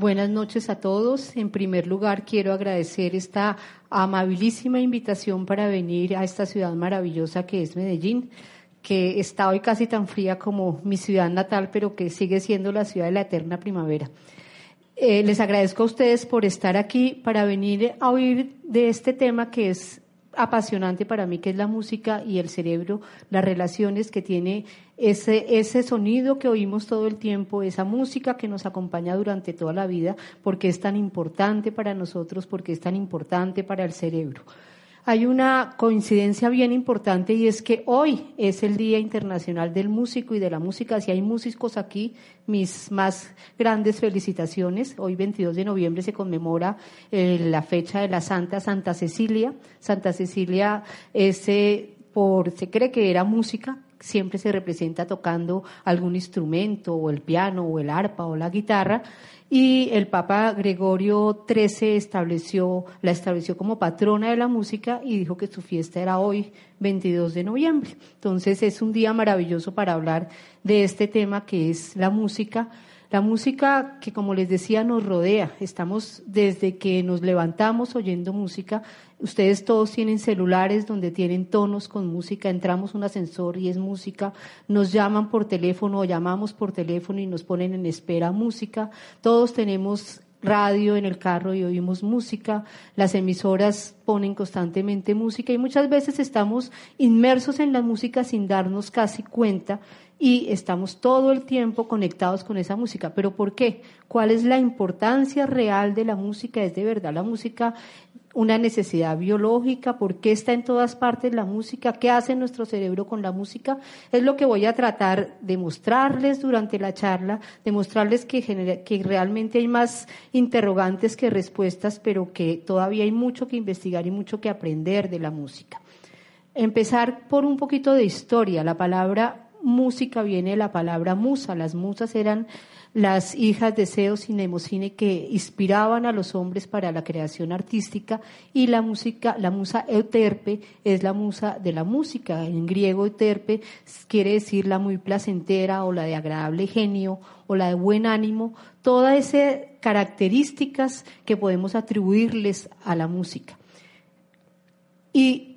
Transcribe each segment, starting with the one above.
Buenas noches a todos. En primer lugar, quiero agradecer esta amabilísima invitación para venir a esta ciudad maravillosa que es Medellín, que está hoy casi tan fría como mi ciudad natal, pero que sigue siendo la ciudad de la eterna primavera. Eh, les agradezco a ustedes por estar aquí para venir a oír de este tema que es apasionante para mí, que es la música y el cerebro, las relaciones que tiene ese, ese sonido que oímos todo el tiempo, esa música que nos acompaña durante toda la vida, porque es tan importante para nosotros, porque es tan importante para el cerebro. Hay una coincidencia bien importante y es que hoy es el Día Internacional del Músico y de la Música. Si hay músicos aquí, mis más grandes felicitaciones. Hoy 22 de noviembre se conmemora eh, la fecha de la Santa Santa Cecilia. Santa Cecilia ese por, se cree que era música, siempre se representa tocando algún instrumento, o el piano, o el arpa, o la guitarra, y el Papa Gregorio XIII estableció, la estableció como patrona de la música y dijo que su fiesta era hoy, 22 de noviembre. Entonces es un día maravilloso para hablar de este tema que es la música la música que, como les decía, nos rodea. Estamos desde que nos levantamos oyendo música. Ustedes todos tienen celulares donde tienen tonos con música. Entramos un ascensor y es música. Nos llaman por teléfono o llamamos por teléfono y nos ponen en espera música. Todos tenemos radio en el carro y oímos música, las emisoras ponen constantemente música y muchas veces estamos inmersos en la música sin darnos casi cuenta y estamos todo el tiempo conectados con esa música. ¿Pero por qué? ¿Cuál es la importancia real de la música? ¿Es de verdad la música una necesidad biológica? ¿Por qué está en todas partes la música? ¿Qué hace nuestro cerebro con la música? Es lo que voy a tratar de mostrarles durante la charla, de mostrarles que, que realmente hay más interrogantes que respuestas, pero que todavía hay mucho que investigar y mucho que aprender de la música. Empezar por un poquito de historia. La palabra música viene de la palabra musa. Las musas eran las hijas de Zeus y Nemocine que inspiraban a los hombres para la creación artística y la música, la musa Euterpe es la musa de la música. En griego Euterpe quiere decir la muy placentera o la de agradable genio o la de buen ánimo, todas esas características que podemos atribuirles a la música. Y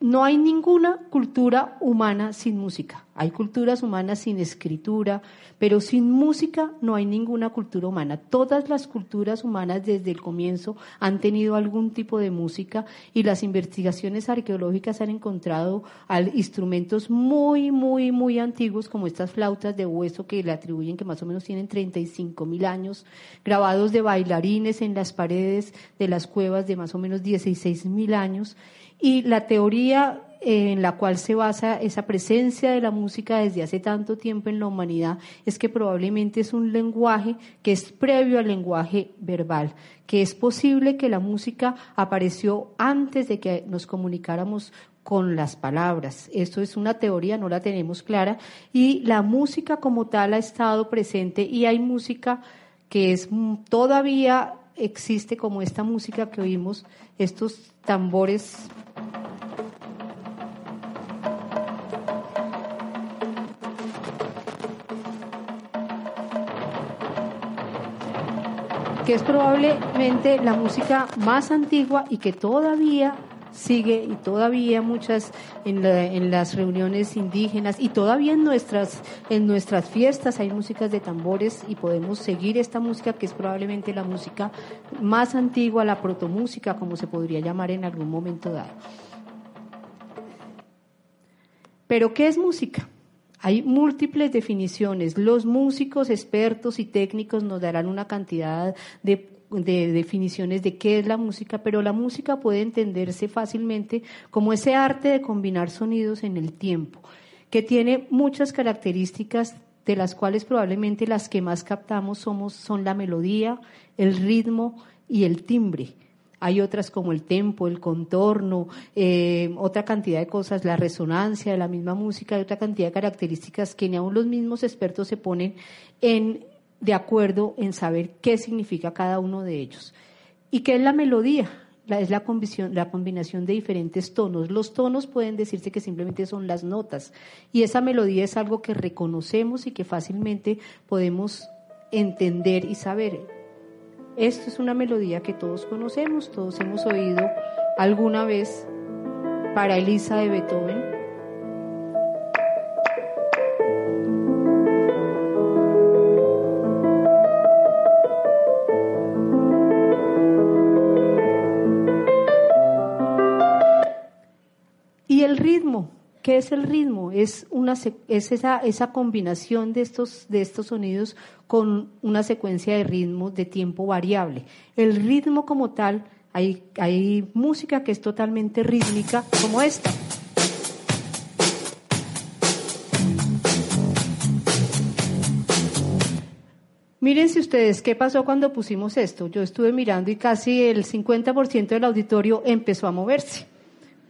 no hay ninguna cultura humana sin música. Hay culturas humanas sin escritura, pero sin música no hay ninguna cultura humana. Todas las culturas humanas desde el comienzo han tenido algún tipo de música y las investigaciones arqueológicas han encontrado instrumentos muy, muy, muy antiguos como estas flautas de hueso que le atribuyen que más o menos tienen 35 mil años, grabados de bailarines en las paredes de las cuevas de más o menos 16 mil años y la teoría en la cual se basa esa presencia de la música desde hace tanto tiempo en la humanidad es que probablemente es un lenguaje que es previo al lenguaje verbal, que es posible que la música apareció antes de que nos comunicáramos con las palabras. Esto es una teoría, no la tenemos clara, y la música como tal ha estado presente y hay música que es todavía existe como esta música que oímos, estos tambores. Que es probablemente la música más antigua y que todavía sigue y todavía muchas en, las reuniones indígenas y todavía en nuestras en nuestras fiestas hay músicas de tambores y podemos seguir esta música que es probablemente la música más antigua, la protomúsica como se podría llamar en algún momento dado. Pero ¿qué es música? Hay múltiples definiciones. Los músicos expertos y técnicos nos darán una cantidad de de definiciones de qué es la música, pero la música puede entenderse fácilmente como ese arte de combinar sonidos en el tiempo, que tiene muchas características de las cuales probablemente las que más captamos somos, son la melodía, el ritmo y el timbre. Hay otras como el tempo, el contorno, eh, otra cantidad de cosas, la resonancia de la misma música, hay otra cantidad de características que ni aun los mismos expertos se ponen en de acuerdo en saber qué significa cada uno de ellos. ¿Y qué es la melodía? Es la la combinación de diferentes tonos. Los tonos pueden decirse que simplemente son las notas y esa melodía es algo que reconocemos y que fácilmente podemos entender y saber. Esto es una melodía que todos conocemos, todos hemos oído alguna vez para Elisa de Beethoven. ¿Qué es el ritmo? Es, una, es esa, esa combinación de estos, de estos sonidos con una secuencia de ritmos de tiempo variable. El ritmo como tal, hay, hay música que es totalmente rítmica como esta. Mírense ustedes qué pasó cuando pusimos esto. Yo estuve mirando y casi el 50% del auditorio empezó a moverse.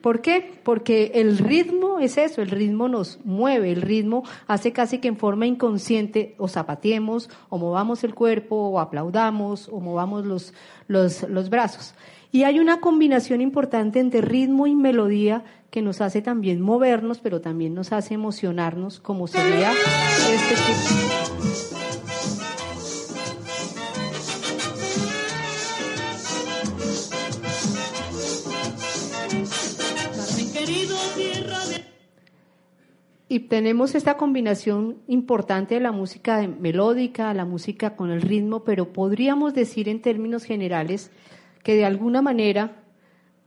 ¿Por qué? Porque el ritmo es eso, el ritmo nos mueve, el ritmo hace casi que en forma inconsciente o zapateemos, o movamos el cuerpo, o aplaudamos, o movamos los, los, los brazos. Y hay una combinación importante entre ritmo y melodía que nos hace también movernos, pero también nos hace emocionarnos, como sería este tipo. Y tenemos esta combinación importante de la música melódica, la música con el ritmo, pero podríamos decir en términos generales que de alguna manera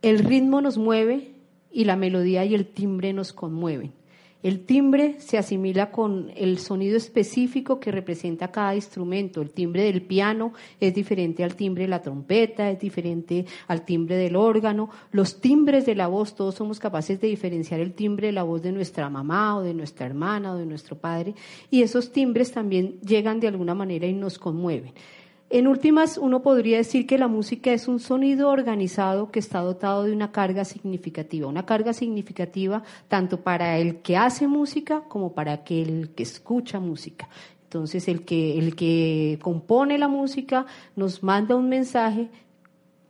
el ritmo nos mueve y la melodía y el timbre nos conmueven. El timbre se asimila con el sonido específico que representa cada instrumento. El timbre del piano es diferente al timbre de la trompeta, es diferente al timbre del órgano. Los timbres de la voz, todos somos capaces de diferenciar el timbre de la voz de nuestra mamá o de nuestra hermana o de nuestro padre. Y esos timbres también llegan de alguna manera y nos conmueven. En últimas, uno podría decir que la música es un sonido organizado que está dotado de una carga significativa, una carga significativa tanto para el que hace música como para el que escucha música. Entonces, el que, el que compone la música nos manda un mensaje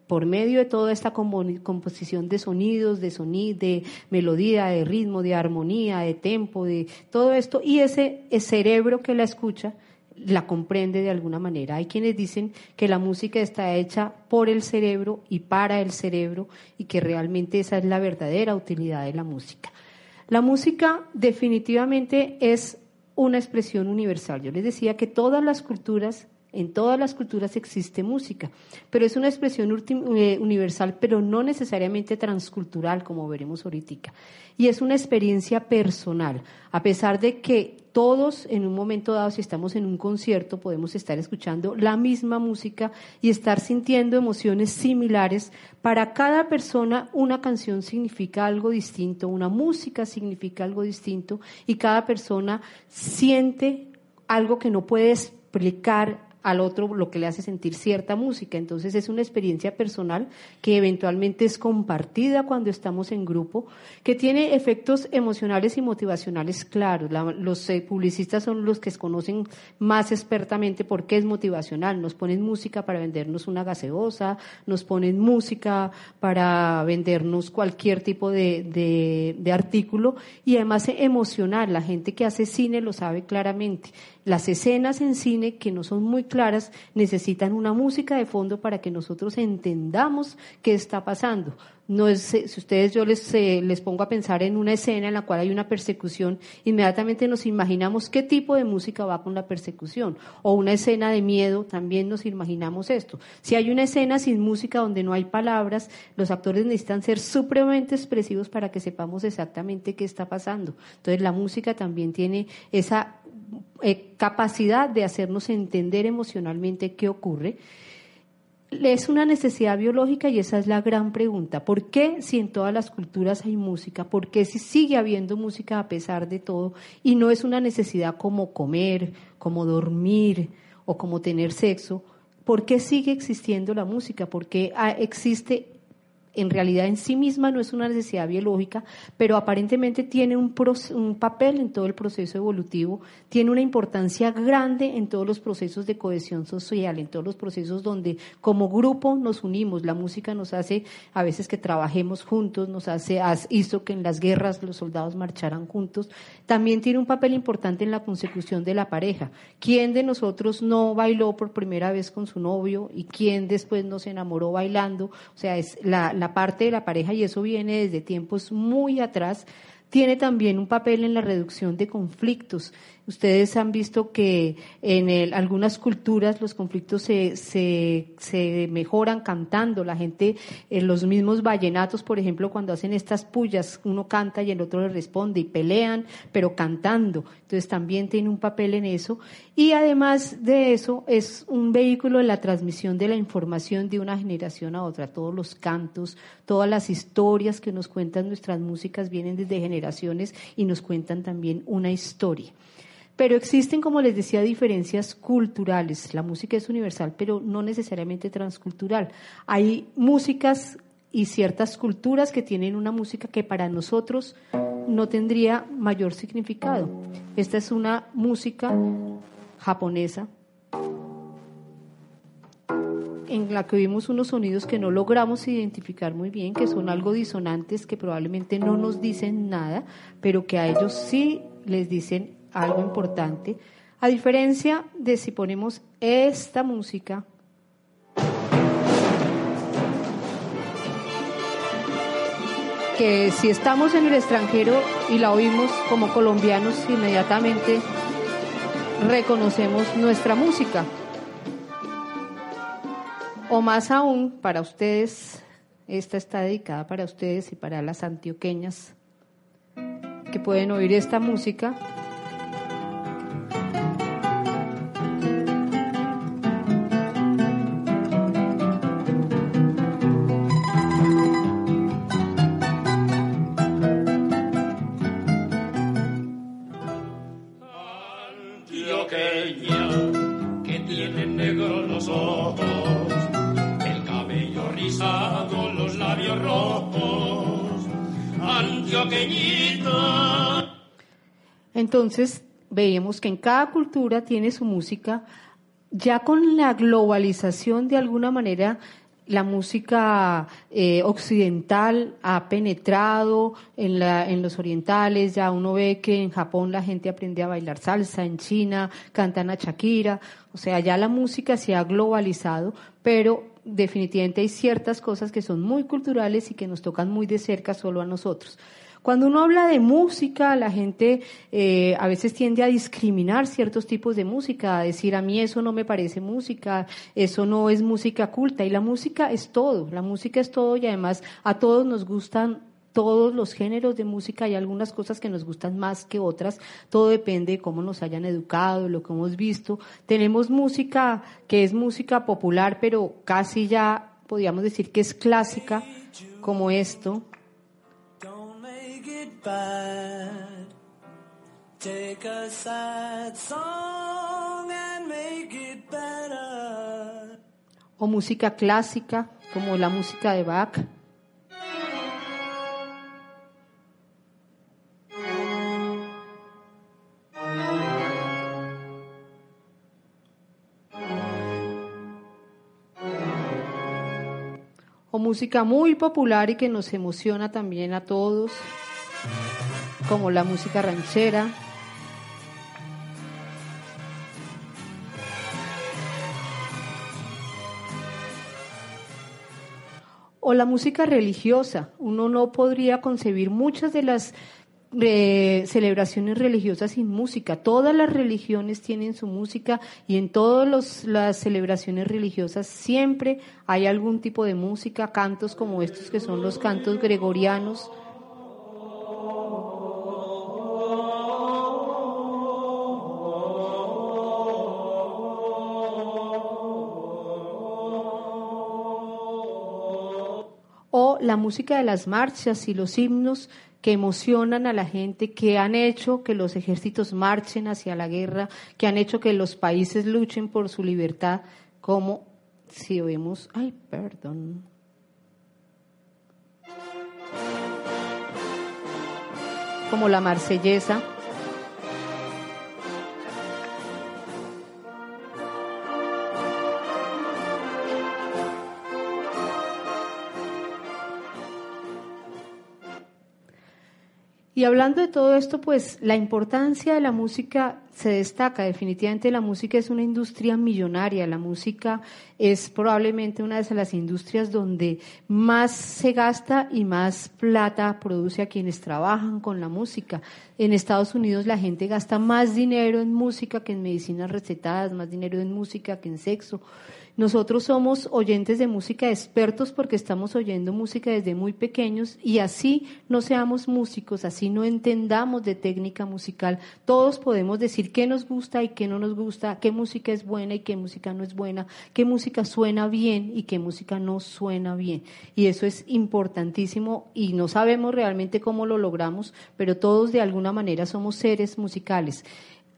por medio de toda esta composición de sonidos, de sonido, de melodía, de ritmo, de armonía, de tempo, de todo esto, y ese cerebro que la escucha la comprende de alguna manera. Hay quienes dicen que la música está hecha por el cerebro y para el cerebro y que realmente esa es la verdadera utilidad de la música. La música definitivamente es una expresión universal. Yo les decía que todas las culturas en todas las culturas existe música, pero es una expresión eh, universal, pero no necesariamente transcultural, como veremos ahorita. Y es una experiencia personal, a pesar de que todos en un momento dado, si estamos en un concierto, podemos estar escuchando la misma música y estar sintiendo emociones similares. Para cada persona una canción significa algo distinto, una música significa algo distinto y cada persona siente algo que no puede explicar al otro lo que le hace sentir cierta música. Entonces es una experiencia personal que eventualmente es compartida cuando estamos en grupo, que tiene efectos emocionales y motivacionales claros. los eh, publicistas son los que conocen más expertamente por qué es motivacional. Nos ponen música para vendernos una gaseosa, nos ponen música para vendernos cualquier tipo de, de artículo y además emocional. La gente que hace cine lo sabe claramente. Las escenas en cine que no son muy claras necesitan una música de fondo para que nosotros entendamos qué está pasando. No es, eh, si ustedes yo les, eh, les pongo a pensar en una escena en la cual hay una persecución, inmediatamente nos imaginamos qué tipo de música va con la persecución. O una escena de miedo, también nos imaginamos esto. Si hay una escena sin música donde no hay palabras, los actores necesitan ser supremamente expresivos para que sepamos exactamente qué está pasando. Entonces la música también tiene esa eh, capacidad de hacernos entender emocionalmente qué ocurre, es una necesidad biológica y esa es la gran pregunta. ¿Por qué si en todas las culturas hay música? ¿Por qué si sigue habiendo música a pesar de todo? Y no es una necesidad como comer, como dormir o como tener sexo. ¿Por qué sigue existiendo la música? ¿Por qué ah, existe en realidad en sí misma no es una necesidad biológica, pero aparentemente tiene un, un, papel en todo el proceso evolutivo, tiene una importancia grande en todos los procesos de cohesión social, en todos los procesos donde como grupo nos unimos. La música nos hace a veces que trabajemos juntos, nos hace, hizo que en las guerras los soldados marcharan juntos. También tiene un papel importante en la consecución de la pareja. ¿Quién de nosotros no bailó por primera vez con su novio y quién después no se enamoró bailando? O sea, es la la parte de la pareja, y eso viene desde tiempos muy atrás, tiene también un papel en la reducción de conflictos. Ustedes han visto que en algunas culturas los conflictos se, se, mejoran cantando. La gente, en los mismos vallenatos, por ejemplo, cuando hacen estas pullas, uno canta y el otro le responde y pelean, pero cantando. Entonces también tiene un papel en eso. Y además de eso, es un vehículo de la transmisión de la información de una generación a otra. Todos los cantos, todas las historias que nos cuentan nuestras músicas vienen desde generaciones y nos cuentan también una historia. Pero existen, como les decía, diferencias culturales. La música es universal, pero no necesariamente transcultural. Hay músicas y ciertas culturas que tienen una música que para nosotros no tendría mayor significado. Esta es una música japonesa en la que vimos unos sonidos que no logramos identificar muy bien, que son algo disonantes, que probablemente no nos dicen nada, pero que a ellos sí les dicen algo importante, a diferencia de si ponemos esta música. Que si estamos en el extranjero y la oímos como colombianos, inmediatamente reconocemos nuestra música. O más aún, para ustedes, esta está dedicada para ustedes y para las antioqueñas que pueden oír esta música Entonces, veíamos que en cada cultura tiene su música. Ya con la globalización, de alguna manera, la música eh, occidental ha penetrado en, la, en los orientales, ya uno ve que en Japón la gente aprende a bailar salsa, en China cantan a Shakira, o sea, ya la música se ha globalizado, pero definitivamente hay ciertas cosas que son muy culturales y que nos tocan muy de cerca solo a nosotros. Cuando uno habla de música, la gente eh, a veces tiende a discriminar ciertos tipos de música, a decir a mí eso no me parece música, eso no es música culta. Y la música es todo, la música es todo y además a todos nos gustan todos los géneros de música, hay algunas cosas que nos gustan más que otras, todo depende de cómo nos hayan educado, lo que hemos visto. Tenemos música que es música popular, pero casi ya podríamos decir que es clásica, como esto. Take a sad song and make it better. O música clásica, como la música de Bach. o música muy popular y que nos emociona también a todos como la música ranchera. O la música religiosa. Uno no podría concebir muchas de las eh, celebraciones religiosas sin música. Todas las religiones tienen su música y en todas las celebraciones religiosas siempre hay algún tipo de música, cantos como estos que son los cantos gregorianos la música de las marchas y los himnos que emocionan a la gente, que han hecho que los ejércitos marchen hacia la guerra, que han hecho que los países luchen por su libertad, como si vemos, ay, perdón. Como la marsellesa, Y hablando de todo esto, pues la importancia de la música se destaca. Definitivamente la música es una industria millonaria. La música es probablemente una de las industrias donde más se gasta y más plata produce a quienes trabajan con la música. En Estados Unidos la gente gasta más dinero en música que en medicinas recetadas, más dinero en música que en sexo. Nosotros somos oyentes de música expertos porque estamos oyendo música desde muy pequeños y así no seamos músicos, así no entendamos de técnica musical, todos podemos decir qué nos gusta y qué no nos gusta, qué música es buena y qué música no es buena, qué música suena bien y qué música no suena bien. Y eso es importantísimo y no sabemos realmente cómo lo logramos, pero todos de alguna manera somos seres musicales.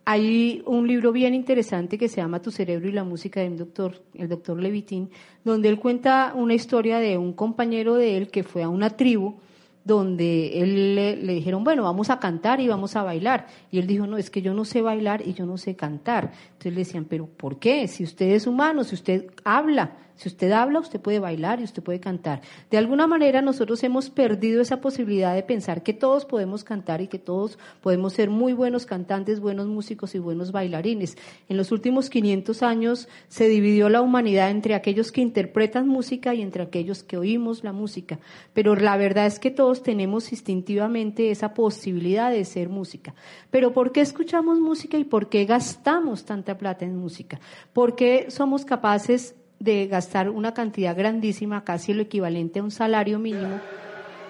Hay un libro bien interesante que se llama Tu cerebro y la música del doctor, el doctor Levitín, donde él cuenta una historia de un compañero de él que fue a una tribu donde él le, le, dijeron, bueno, vamos a cantar y vamos a bailar. Y él dijo, no, es que yo no sé bailar y yo no sé cantar. Entonces le decían, pero ¿por qué? Si usted es humano, si usted habla, si usted habla, usted puede bailar y usted puede cantar. De alguna manera nosotros hemos perdido esa posibilidad de pensar que todos podemos cantar y que todos podemos ser muy buenos cantantes, buenos músicos y buenos bailarines. En los últimos 500 años se dividió la humanidad entre aquellos que interpretan música y entre aquellos que oímos la música. Pero la verdad es que todos tenemos instintivamente esa posibilidad de ser música. Pero ¿por qué escuchamos música y por qué gastamos tanta plata en música? ¿Por qué somos capaces de gastar una cantidad grandísima, casi lo equivalente a un salario mínimo,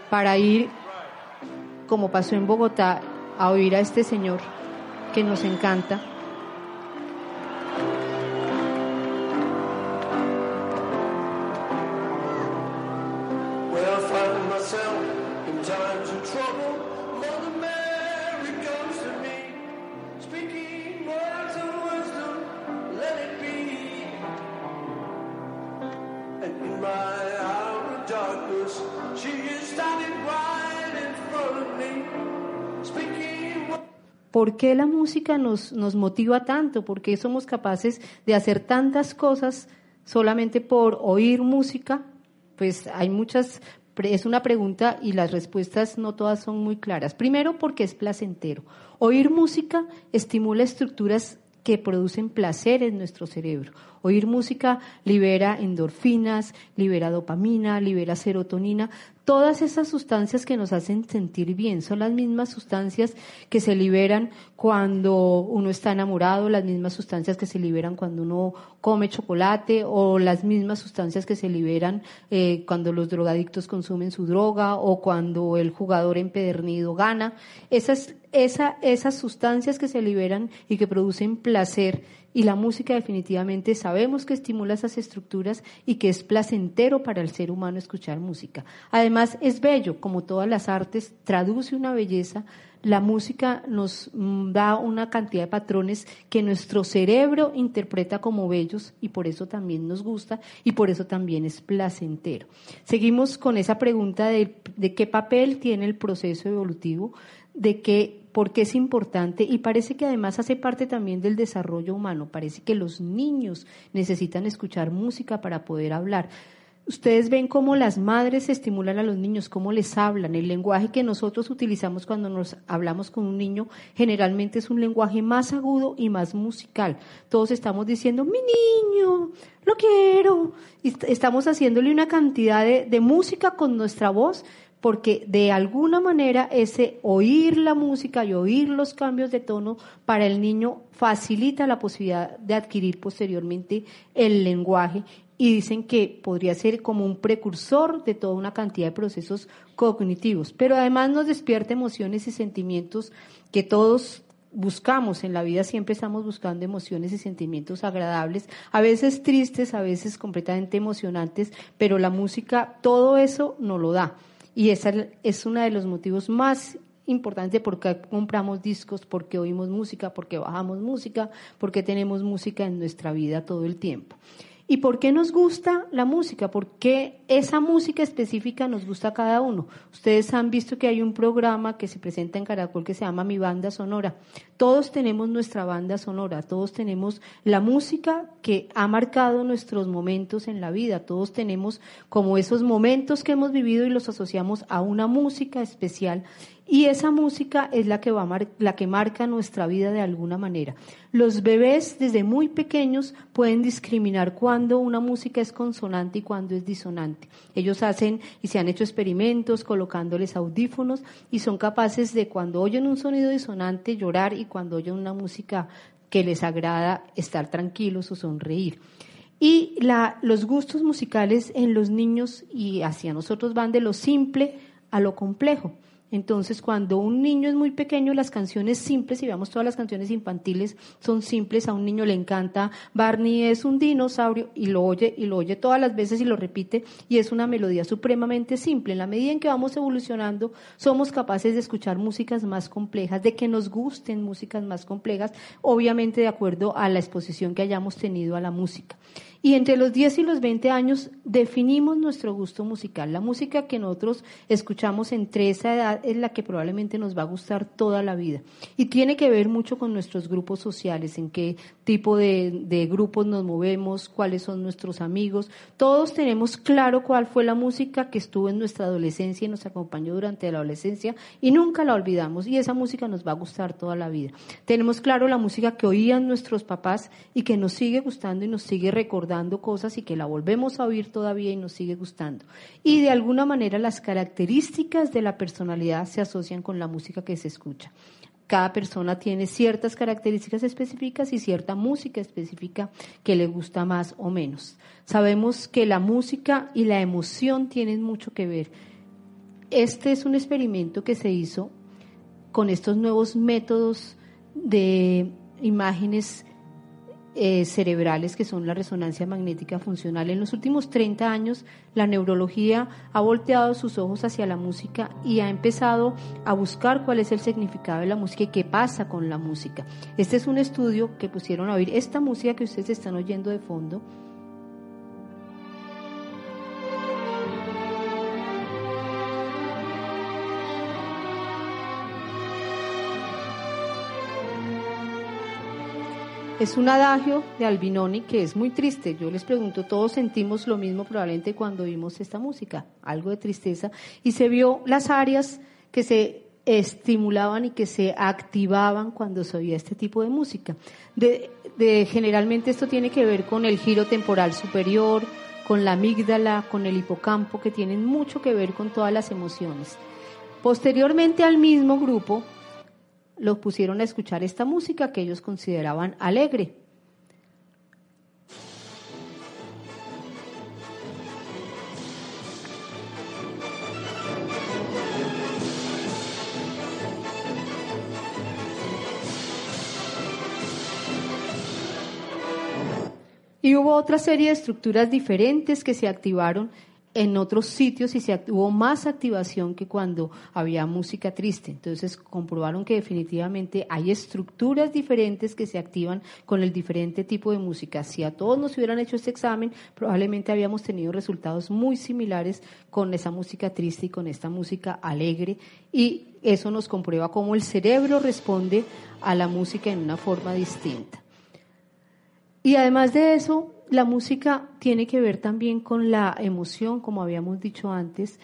para ir, como pasó en Bogotá, a oír a este señor que nos encanta. ¿Por qué la música nos, nos motiva tanto? ¿Por qué somos capaces de hacer tantas cosas solamente por oír música? Pues hay muchas, es una pregunta y las respuestas no todas son muy claras. Primero, porque es placentero. Oír música estimula estructuras que producen placer en nuestro cerebro. Oír música libera endorfinas, libera dopamina, libera serotonina. Todas esas sustancias que nos hacen sentir bien son las mismas sustancias que se liberan cuando uno está enamorado, las mismas sustancias que se liberan cuando uno come chocolate o las mismas sustancias que se liberan eh, cuando los drogadictos consumen su droga o cuando el jugador empedernido gana. Esas, esa, esas sustancias que se liberan y que producen placer y la música definitivamente sabemos que estimula esas estructuras y que es placentero para el ser humano escuchar música. Además es bello, como todas las artes, traduce una belleza. La música nos mm, da una cantidad de patrones que nuestro cerebro interpreta como bellos y por eso también nos gusta y por eso también es placentero. Seguimos con esa pregunta de, qué papel tiene el proceso evolutivo, de qué porque es importante y parece que además hace parte también del desarrollo humano. Parece que los niños necesitan escuchar música para poder hablar. Ustedes ven cómo las madres estimulan a los niños, cómo les hablan. El lenguaje que nosotros utilizamos cuando nos hablamos con un niño generalmente es un lenguaje más agudo y más musical. Todos estamos diciendo, mi niño, lo quiero. Y estamos haciéndole una cantidad de, de música con nuestra voz porque de alguna manera ese oír la música y oír los cambios de tono para el niño facilita la posibilidad de adquirir posteriormente el lenguaje. Y dicen que podría ser como un precursor de toda una cantidad de procesos cognitivos, pero además nos despierta emociones y sentimientos que todos buscamos. En la vida, siempre estamos buscando emociones y sentimientos agradables, a veces tristes, a veces completamente emocionantes, pero la música todo eso no lo da. Y esa es uno de los motivos más importantes por qué compramos discos, porque oímos música, porque bajamos música, porque tenemos música en nuestra vida todo el tiempo. ¿Y por qué nos gusta la música? ¿Por qué esa música específica nos gusta a cada uno? Ustedes han visto que hay un programa que se presenta en Caracol que se llama Mi Banda Sonora. Todos tenemos nuestra banda sonora, todos tenemos la música que ha marcado nuestros momentos en la vida, todos tenemos como esos momentos que hemos vivido y los asociamos a una música especial y esa música es la que, va la que marca nuestra vida de alguna manera. Los bebés desde muy pequeños pueden discriminar cuando una música es consonante y cuando es disonante. Ellos hacen y se han hecho experimentos colocándoles audífonos y son capaces de cuando oyen un sonido disonante llorar y cuando oyen una música que les agrada estar tranquilos o sonreír. Y la, los gustos musicales en los niños y hacia nosotros van de lo simple a lo complejo. Entonces, cuando un niño es muy pequeño, las canciones simples, si veamos todas las canciones infantiles, son simples. A un niño le encanta Barney es un dinosaurio y lo oye y lo oye todas las veces y lo repite y es una melodía supremamente simple. En la medida en que vamos evolucionando, somos capaces de escuchar músicas más complejas, de que nos gusten músicas más complejas, obviamente de acuerdo a la exposición que hayamos tenido a la música. Y entre los 10 y los 20 años definimos nuestro gusto musical. La música que nosotros escuchamos entre esa edad es la que probablemente nos va a gustar toda la vida. Y tiene que ver mucho con nuestros grupos sociales, en qué tipo de, de grupos nos movemos, cuáles son nuestros amigos. Todos tenemos claro cuál fue la música que estuvo en nuestra adolescencia y nos acompañó durante la adolescencia y nunca la olvidamos. Y esa música nos va a gustar toda la vida. Tenemos claro la música que oían nuestros papás y que nos sigue gustando y nos sigue recordando dando cosas y que la volvemos a oír todavía y nos sigue gustando. Y de alguna manera las características de la personalidad se asocian con la música que se escucha. Cada persona tiene ciertas características específicas y cierta música específica que le gusta más o menos. Sabemos que la música y la emoción tienen mucho que ver. Este es un experimento que se hizo con estos nuevos métodos de imágenes eh, cerebrales que son la resonancia magnética funcional. En los últimos 30 años, la neurología ha volteado sus ojos hacia la música y ha empezado a buscar cuál es el significado de la música y qué pasa con la música. Este es un estudio que pusieron a oír. Esta música que ustedes están oyendo de fondo Es un adagio de Albinoni que es muy triste. Yo les pregunto, todos sentimos lo mismo probablemente cuando vimos esta música, algo de tristeza, y se vio las áreas que se estimulaban y que se activaban cuando se oía este tipo de música. De, generalmente esto tiene que ver con el giro temporal superior, con la amígdala, con el hipocampo, que tienen mucho que ver con todas las emociones. Posteriormente al mismo grupo los pusieron a escuchar esta música que ellos consideraban alegre. Y hubo otra serie de estructuras diferentes que se activaron en otros sitios y se hubo más activación que cuando había música triste. Entonces comprobaron que definitivamente hay estructuras diferentes que se activan con el diferente tipo de música. Si a todos nos hubieran hecho este examen, probablemente habíamos tenido resultados muy similares con esa música triste y con esta música alegre y eso nos comprueba cómo el cerebro responde a la música en una forma distinta. Y además de eso, la música tiene que ver también con la emoción, como habíamos dicho antes,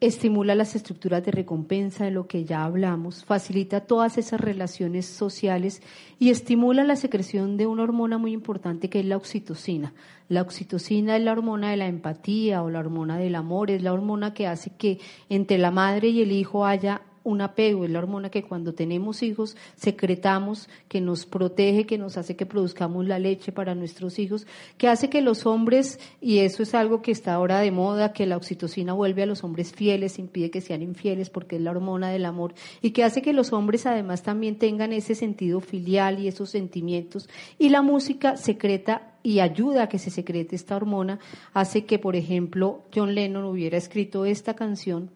estimula las estructuras de recompensa de lo que ya hablamos, facilita todas esas relaciones sociales y estimula la secreción de una hormona muy importante que es la oxitocina. La oxitocina es la hormona de la empatía o la hormona del amor, es la hormona que hace que entre la madre y el hijo haya un apego, es la hormona que cuando tenemos hijos secretamos, que nos protege, que nos hace que produzcamos la leche para nuestros hijos, que hace que los hombres, y eso es algo que está ahora de moda, que la oxitocina vuelve a los hombres fieles, impide que sean infieles porque es la hormona del amor, y que hace que los hombres además también tengan ese sentido filial y esos sentimientos. Y la música secreta y ayuda a que se secrete esta hormona, hace que, por ejemplo, John Lennon hubiera escrito esta canción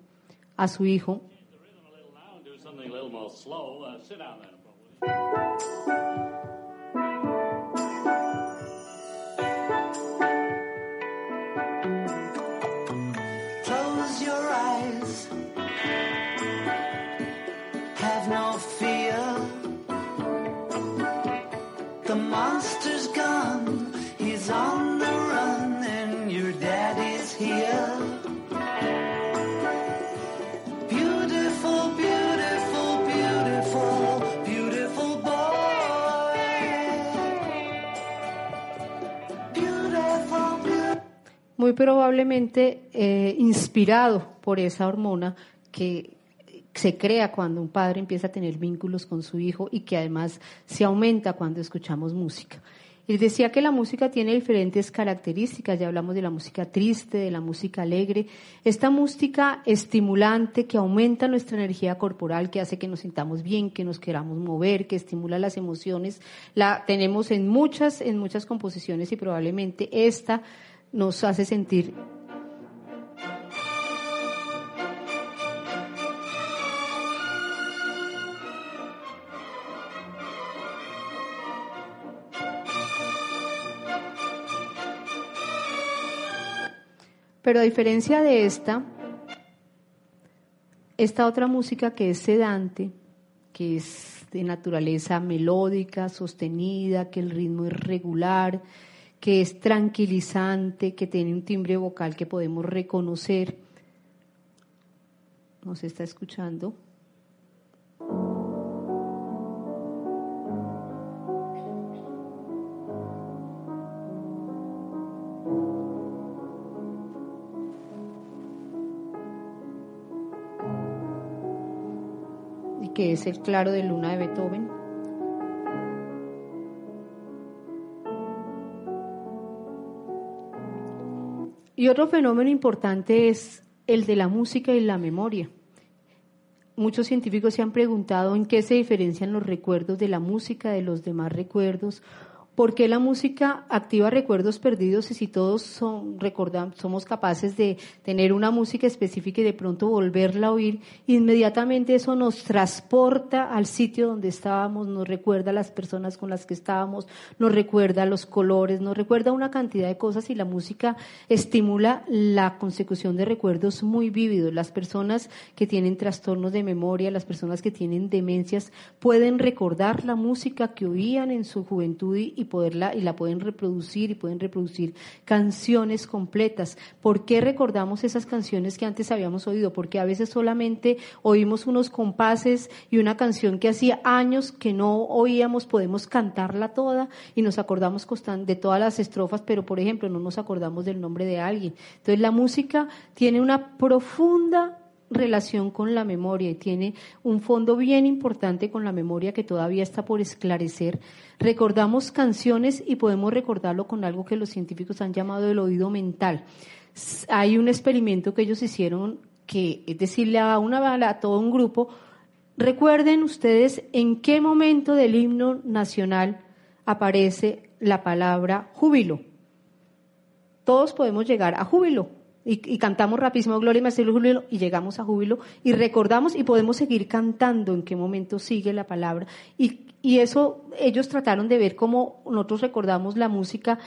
a su hijo little slow. Uh, sit down then. Muy probablemente eh, inspirado por esa hormona que se crea cuando un padre empieza a tener vínculos con su hijo y que además se aumenta cuando escuchamos música. Él decía que la música tiene diferentes características, ya hablamos de la música triste, de la música alegre, esta música estimulante que aumenta nuestra energía corporal, que hace que nos sintamos bien, que nos queramos mover, que estimula las emociones, la tenemos en muchas, en muchas composiciones y probablemente esta nos hace sentir Pero a diferencia de esta, esta otra música que es sedante, que es de naturaleza melódica, sostenida, que el ritmo es regular, que es tranquilizante, que tiene un timbre vocal que podemos reconocer. ¿Nos está escuchando? y que es el claro de luna de Beethoven. Y otro fenómeno importante es el de la música y la memoria. Muchos científicos se han preguntado en qué se diferencian los recuerdos de la música de los demás recuerdos ¿Por qué la música activa recuerdos perdidos y si todos son, somos capaces de tener una música específica y de pronto volverla a oír? Inmediatamente eso nos transporta al sitio donde estábamos, nos recuerda a las personas con las que estábamos, nos recuerda los colores, nos recuerda una cantidad de cosas y la música estimula la consecución de recuerdos muy vívidos. Las personas que tienen trastornos de memoria, las personas que tienen demencias, pueden recordar la música que oían en su juventud y poderla y la pueden reproducir y pueden reproducir canciones completas. ¿Por qué recordamos esas canciones que antes habíamos oído? Porque a veces solamente oímos unos compases y una canción que hacía años que no oíamos, podemos cantarla toda y nos acordamos de todas las estrofas, pero por ejemplo no nos acordamos del nombre de alguien. Entonces la música tiene una profunda relación con la memoria y tiene un fondo bien importante con la memoria que todavía está por esclarecer. Recordamos canciones y podemos recordarlo con algo que los científicos han llamado el oído mental. Hay un experimento que ellos hicieron que es decirle a una a todo un grupo, recuerden ustedes en qué momento del himno nacional aparece la palabra júbilo. Todos podemos llegar a júbilo, y, cantamos rapidísimo Gloria y Júbilo y llegamos a Júbilo y recordamos y podemos seguir cantando en qué momento sigue la palabra. Y, y eso ellos trataron de ver cómo nosotros recordamos la música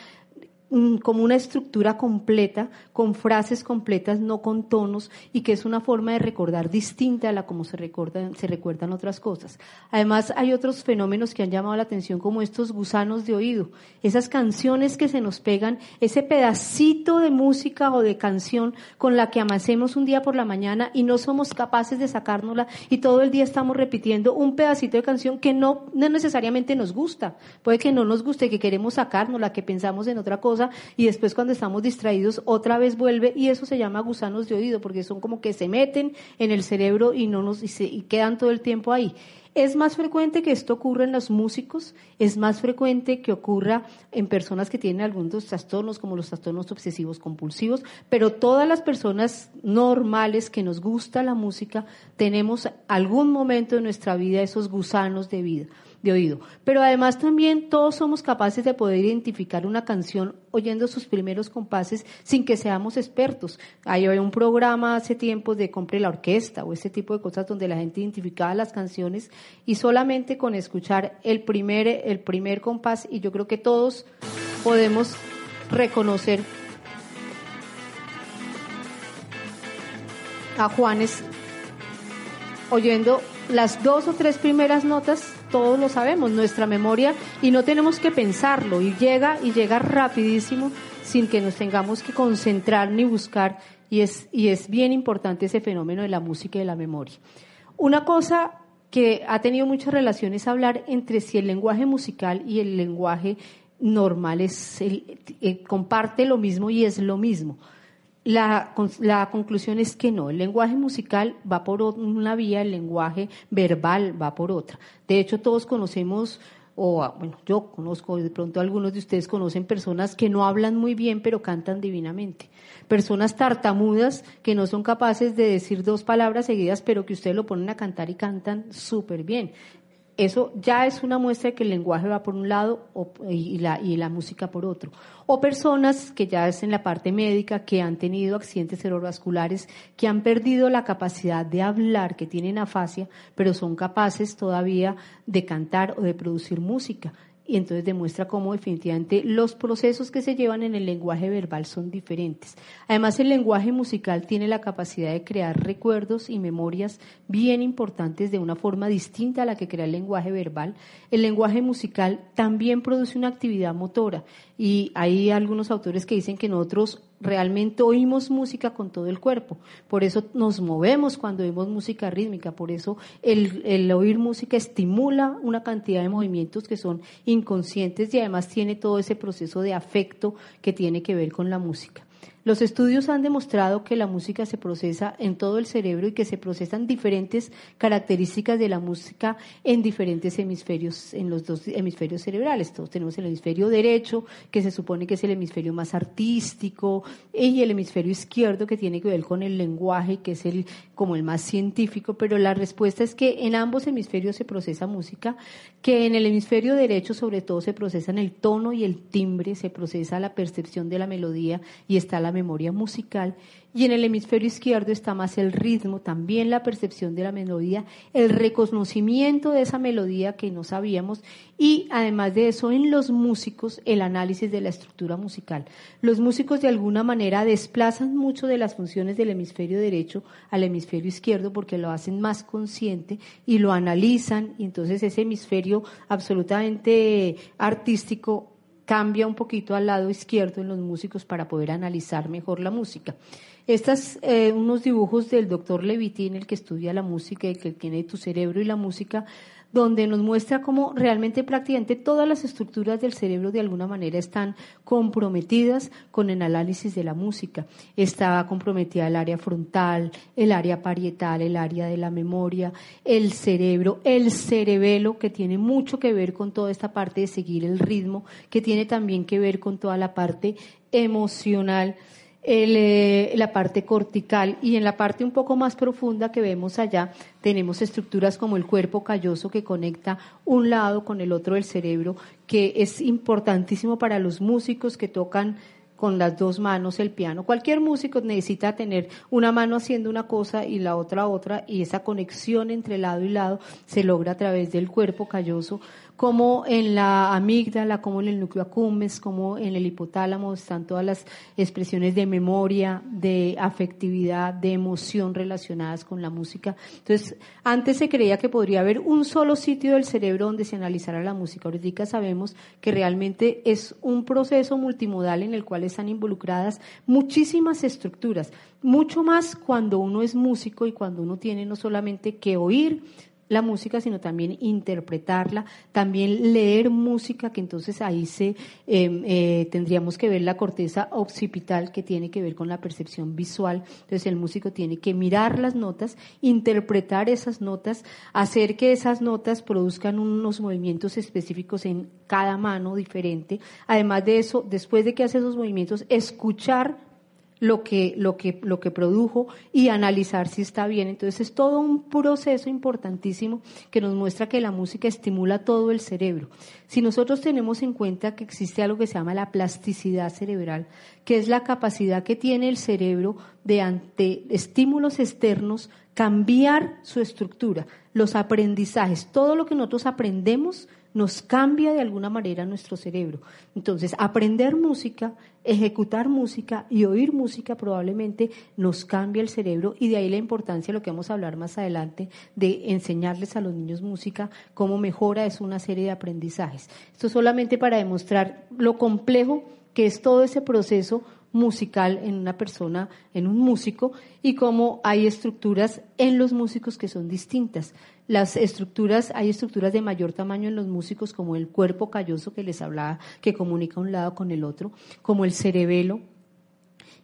como una estructura completa, con frases completas, no con tonos, y que es una forma de recordar distinta a la como se recuerdan, se recuerdan otras cosas. Además, hay otros fenómenos que han llamado la atención, como estos gusanos de oído, esas canciones que se nos pegan, ese pedacito de música o de canción con la que amasemos un día por la mañana y no somos capaces de sacárnosla y todo el día estamos repitiendo un pedacito de canción que no, no necesariamente nos gusta. Puede que no nos guste, que queremos sacárnosla, que pensamos en otra cosa y después cuando estamos distraídos otra vez vuelve y eso se llama gusanos de oído porque son como que se meten en el cerebro y no nos y, quedan todo el tiempo ahí. Es más frecuente que esto ocurra en los músicos, es más frecuente que ocurra en personas que tienen algunos trastornos como los trastornos obsesivos compulsivos, pero todas las personas normales que nos gusta la música tenemos algún momento de nuestra vida esos gusanos de vida de oído. Pero además también todos somos capaces de poder identificar una canción oyendo sus primeros compases sin que seamos expertos. Hay un programa hace tiempo de compre la orquesta o ese tipo de cosas donde la gente identificaba las canciones y solamente con escuchar el primer, el primer compás y yo creo que todos podemos reconocer a Juanes oyendo las dos o tres primeras notas todos lo sabemos, nuestra memoria, y no tenemos que pensarlo, y llega, y llega rapidísimo sin que nos tengamos que concentrar ni buscar, y es, y es bien importante ese fenómeno de la música y de la memoria. Una cosa que ha tenido muchas relaciones hablar entre si el lenguaje musical y el lenguaje normal es eh, comparte lo mismo y es lo mismo. La, la, conclusión es que no, el lenguaje musical va por una vía, el lenguaje verbal va por otra. De hecho, todos conocemos, o bueno, yo conozco, de pronto algunos de ustedes conocen personas que no hablan muy bien, pero cantan divinamente. Personas tartamudas que no son capaces de decir dos palabras seguidas, pero que ustedes lo ponen a cantar y cantan súper bien eso ya es una muestra de que el lenguaje va por un lado y, la, música por otro. O personas que ya es en la parte médica, que han tenido accidentes cerebrovasculares, que han perdido la capacidad de hablar, que tienen afasia, pero son capaces todavía de cantar o de producir música y entonces demuestra cómo definitivamente los procesos que se llevan en el lenguaje verbal son diferentes. Además, el lenguaje musical tiene la capacidad de crear recuerdos y memorias bien importantes de una forma distinta a la que crea el lenguaje verbal. El lenguaje musical también produce una actividad motora y hay algunos autores que dicen que nosotros realmente oímos música con todo el cuerpo. Por eso nos movemos cuando oímos música rítmica. Por eso el, el, oír música estimula una cantidad de movimientos que son inconscientes y además tiene todo ese proceso de afecto que tiene que ver con la música. Los estudios han demostrado que la música se procesa en todo el cerebro y que se procesan diferentes características de la música en diferentes hemisferios, en los dos hemisferios cerebrales. Todos tenemos el hemisferio derecho, que se supone que es el hemisferio más artístico, y el hemisferio izquierdo, que tiene que ver con el lenguaje, que es el como el más científico, pero la respuesta es que en ambos hemisferios se procesa música, que en el hemisferio derecho sobre todo se procesan el tono y el timbre, se procesa la percepción de la melodía y está la memoria musical. Y en el hemisferio izquierdo está más el ritmo, también la percepción de la melodía, el reconocimiento de esa melodía que no sabíamos. Y además de eso en los músicos el análisis de la estructura musical. Los músicos de alguna manera desplazan mucho de las funciones del hemisferio derecho al hemisferio izquierdo porque lo hacen más consciente y lo analizan. Y entonces ese hemisferio absolutamente artístico cambia un poquito al lado izquierdo en los músicos para poder analizar mejor la música. Estas, eh, unos dibujos del doctor Levitin, el que estudia la música y que tiene tu cerebro y la música, donde nos muestra cómo realmente prácticamente todas las estructuras del cerebro de alguna manera están comprometidas con el análisis de la música. Está comprometida el área frontal, el área parietal, el área de la memoria, el cerebro, el cerebelo, que tiene mucho que ver con toda esta parte de seguir el ritmo, que tiene también que ver con toda la parte emocional el, eh, la parte cortical y en la parte un poco más profunda que vemos allá tenemos estructuras como el cuerpo calloso que conecta un lado con el otro del cerebro, que es importantísimo para los músicos que tocan con las dos manos el piano. Cualquier músico necesita tener una mano haciendo una cosa y la otra otra y esa conexión entre lado y lado se logra a través del cuerpo calloso como en la amígdala, como en el núcleo accumbens, como en el hipotálamo están todas las expresiones de memoria, de afectividad, de emoción relacionadas con la música. Entonces, antes se creía que podría haber un solo sitio del cerebro donde se analizara la música. Ahorita sabemos que realmente es un proceso multimodal en el cual están involucradas muchísimas estructuras, mucho más cuando uno es músico y cuando uno tiene no solamente que oír, la música, sino también interpretarla, también leer música, que entonces ahí se em, eh, tendríamos que ver la corteza occipital que tiene que ver con la percepción visual. Entonces el músico tiene que mirar las notas, interpretar esas notas, hacer que esas notas produzcan unos movimientos específicos en cada mano diferente. Además de eso, después de que hace esos movimientos, escuchar lo que, lo que, lo que produjo y analizar si está bien. Entonces es todo un proceso importantísimo que nos muestra que la música estimula todo el cerebro. Si nosotros tenemos en cuenta que existe algo que se llama la plasticidad cerebral, que es la capacidad que tiene el cerebro de ante estímulos externos cambiar su estructura, los aprendizajes, todo lo que nosotros aprendemos nos cambia de alguna manera nuestro cerebro. Entonces, aprender música, ejecutar música y oír música probablemente nos cambia el cerebro y de ahí la importancia, lo que vamos a hablar más adelante, de enseñarles a los niños música, cómo mejora es una serie de aprendizajes. Esto solamente para demostrar lo complejo que es todo ese proceso musical en una persona, en un músico, y cómo hay estructuras en los músicos que son distintas. Las estructuras, hay estructuras de mayor tamaño en los músicos, como el cuerpo calloso que les hablaba, que comunica un lado con el otro, como el cerebelo,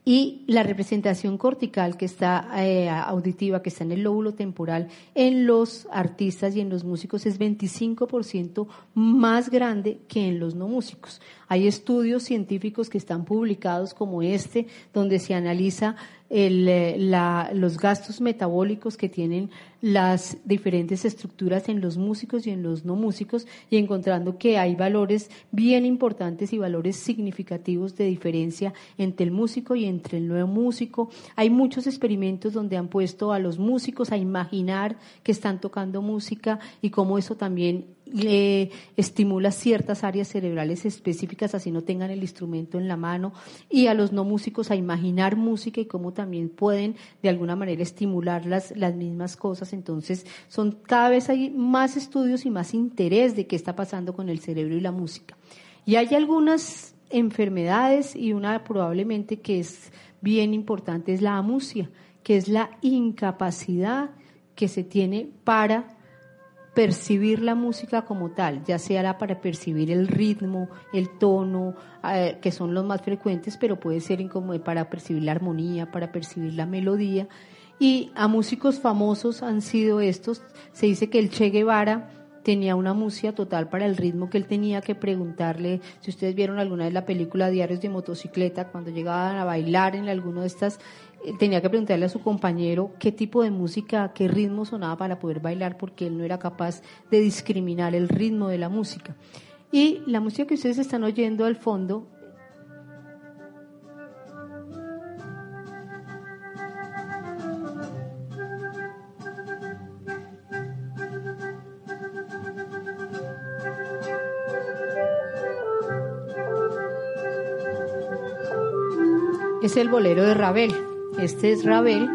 y la representación cortical que está eh, auditiva, que está en el lóbulo temporal, en los artistas y en los músicos es 25% más grande que en los no músicos. Hay estudios científicos que están publicados como este, donde se analiza eh, los gastos metabólicos que tienen las diferentes estructuras en los músicos y en los no músicos y encontrando que hay valores bien importantes y valores significativos de diferencia entre el músico y entre el nuevo músico. Hay muchos experimentos donde han puesto a los músicos a imaginar que están tocando música y cómo eso también le estimula ciertas áreas cerebrales específicas, así no tengan el instrumento en la mano, y a los no músicos a imaginar música y cómo también pueden de alguna manera estimular las, las mismas cosas. Entonces, son cada vez hay más estudios y más interés de qué está pasando con el cerebro y la música. Y hay algunas enfermedades y una probablemente que es bien importante es la amusia, que es la incapacidad que se tiene para percibir la música como tal, ya sea para percibir el ritmo, el tono, eh, que son los más frecuentes, pero puede ser como para percibir la armonía, para percibir la melodía. Y a músicos famosos han sido estos. Se dice que el Che Guevara tenía una música total para el ritmo que él tenía que preguntarle. Si ustedes vieron alguna vez la película Diarios de Motocicleta, cuando llegaban a bailar en alguno de estas tenía que preguntarle a su compañero qué tipo de música, qué ritmo sonaba para poder bailar, porque él no era capaz de discriminar el ritmo de la música. Y la música que ustedes están oyendo al fondo es el bolero de Ravel. Este es Ravel.